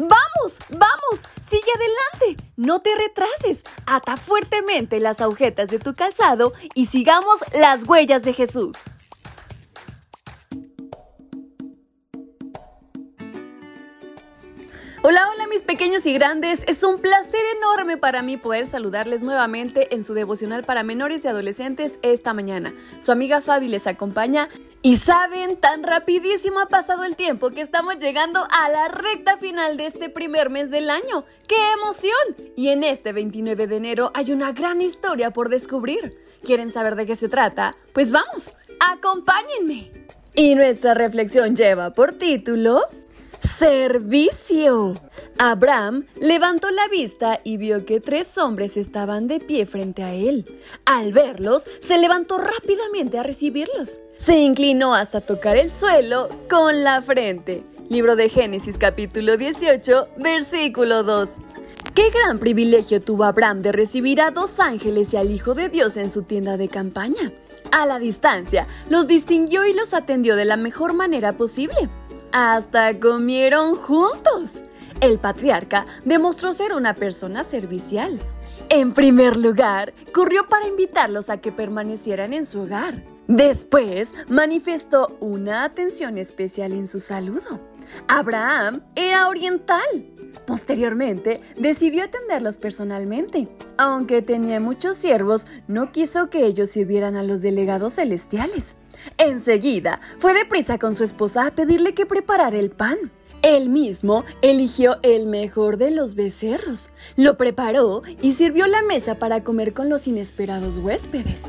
¡Vamos! ¡Vamos! ¡Sigue adelante! No te retrases. Ata fuertemente las agujetas de tu calzado y sigamos las huellas de Jesús. Hola, hola mis pequeños y grandes. Es un placer enorme para mí poder saludarles nuevamente en su devocional para menores y adolescentes esta mañana. Su amiga Fabi les acompaña. Y saben, tan rapidísimo ha pasado el tiempo que estamos llegando a la recta final de este primer mes del año. ¡Qué emoción! Y en este 29 de enero hay una gran historia por descubrir. ¿Quieren saber de qué se trata? Pues vamos, acompáñenme. Y nuestra reflexión lleva por título Servicio. Abraham levantó la vista y vio que tres hombres estaban de pie frente a él. Al verlos, se levantó rápidamente a recibirlos. Se inclinó hasta tocar el suelo con la frente. Libro de Génesis capítulo 18, versículo 2. Qué gran privilegio tuvo Abraham de recibir a dos ángeles y al Hijo de Dios en su tienda de campaña. A la distancia, los distinguió y los atendió de la mejor manera posible. Hasta comieron juntos. El patriarca demostró ser una persona servicial. En primer lugar, corrió para invitarlos a que permanecieran en su hogar. Después, manifestó una atención especial en su saludo. Abraham era oriental. Posteriormente, decidió atenderlos personalmente. Aunque tenía muchos siervos, no quiso que ellos sirvieran a los delegados celestiales. Enseguida, fue deprisa con su esposa a pedirle que preparara el pan. Él mismo eligió el mejor de los becerros, lo preparó y sirvió la mesa para comer con los inesperados huéspedes.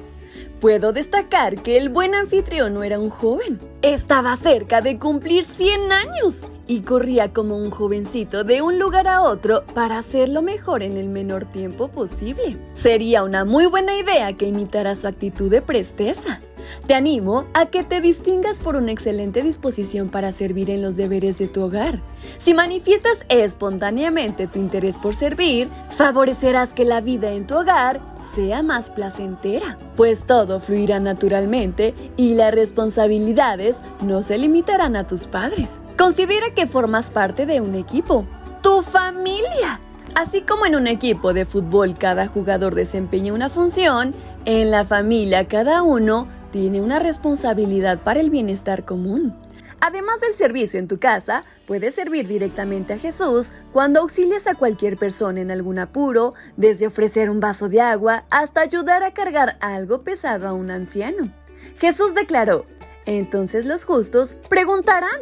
Puedo destacar que el buen anfitrión no era un joven. Estaba cerca de cumplir 100 años y corría como un jovencito de un lugar a otro para hacerlo mejor en el menor tiempo posible. Sería una muy buena idea que imitara su actitud de presteza. Te animo a que te distingas por una excelente disposición para servir en los deberes de tu hogar. Si manifiestas espontáneamente tu interés por servir, favorecerás que la vida en tu hogar sea más placentera, pues todo fluirá naturalmente y las responsabilidades no se limitarán a tus padres. Considera que formas parte de un equipo, tu familia. Así como en un equipo de fútbol cada jugador desempeña una función, en la familia cada uno tiene una responsabilidad para el bienestar común. Además del servicio en tu casa, puedes servir directamente a Jesús cuando auxilias a cualquier persona en algún apuro, desde ofrecer un vaso de agua hasta ayudar a cargar algo pesado a un anciano. Jesús declaró, entonces los justos preguntarán,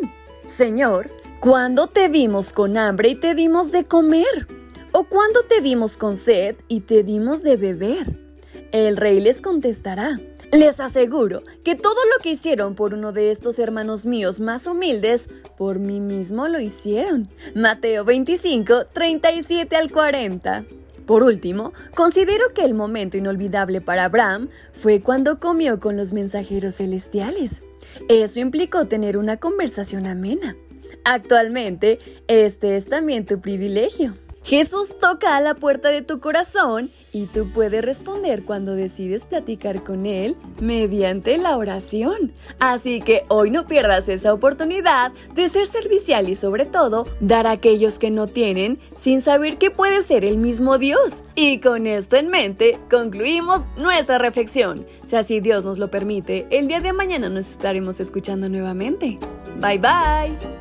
Señor, ¿cuándo te vimos con hambre y te dimos de comer? ¿O cuándo te vimos con sed y te dimos de beber? El rey les contestará, les aseguro que todo lo que hicieron por uno de estos hermanos míos más humildes, por mí mismo lo hicieron. Mateo 25, 37 al 40. Por último, considero que el momento inolvidable para Abraham fue cuando comió con los mensajeros celestiales. Eso implicó tener una conversación amena. Actualmente, este es también tu privilegio. Jesús toca a la puerta de tu corazón y tú puedes responder cuando decides platicar con Él mediante la oración. Así que hoy no pierdas esa oportunidad de ser servicial y sobre todo dar a aquellos que no tienen sin saber que puede ser el mismo Dios. Y con esto en mente concluimos nuestra reflexión. Si así Dios nos lo permite, el día de mañana nos estaremos escuchando nuevamente. Bye bye.